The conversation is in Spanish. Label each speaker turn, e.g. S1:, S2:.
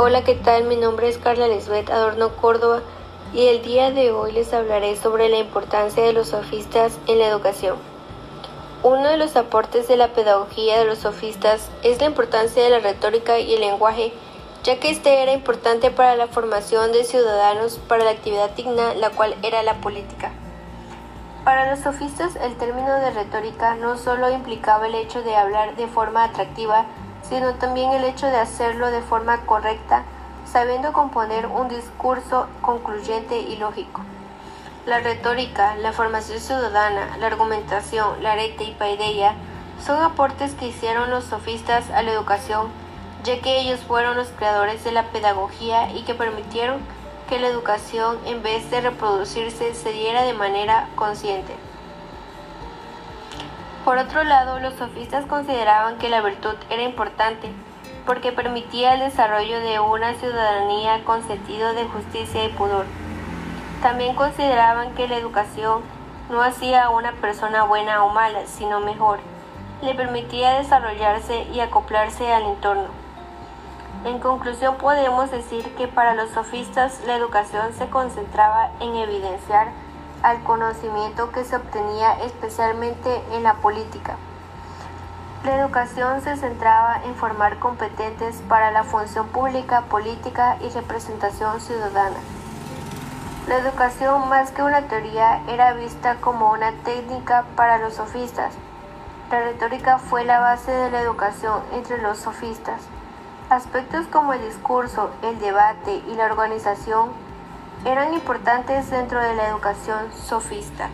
S1: Hola, ¿qué tal? Mi nombre es Carla Lisbeth Adorno Córdoba y el día de hoy les hablaré sobre la importancia de los sofistas en la educación. Uno de los aportes de la pedagogía de los sofistas es la importancia de la retórica y el lenguaje, ya que este era importante para la formación de ciudadanos para la actividad digna, la cual era la política. Para los sofistas el término de retórica no solo implicaba el hecho de hablar de forma atractiva, sino también el hecho de hacerlo de forma correcta, sabiendo componer un discurso concluyente y lógico. La retórica, la formación ciudadana, la argumentación, la arete y paideia son aportes que hicieron los sofistas a la educación, ya que ellos fueron los creadores de la pedagogía y que permitieron que la educación, en vez de reproducirse, se diera de manera consciente. Por otro lado, los sofistas consideraban que la virtud era importante, porque permitía el desarrollo de una ciudadanía con sentido de justicia y pudor. También consideraban que la educación no hacía a una persona buena o mala, sino mejor, le permitía desarrollarse y acoplarse al entorno. En conclusión, podemos decir que para los sofistas la educación se concentraba en evidenciar al conocimiento que se obtenía especialmente en la política. La educación se centraba en formar competentes para la función pública, política y representación ciudadana. La educación más que una teoría era vista como una técnica para los sofistas. La retórica fue la base de la educación entre los sofistas. Aspectos como el discurso, el debate y la organización eran importantes dentro de la educación sofista.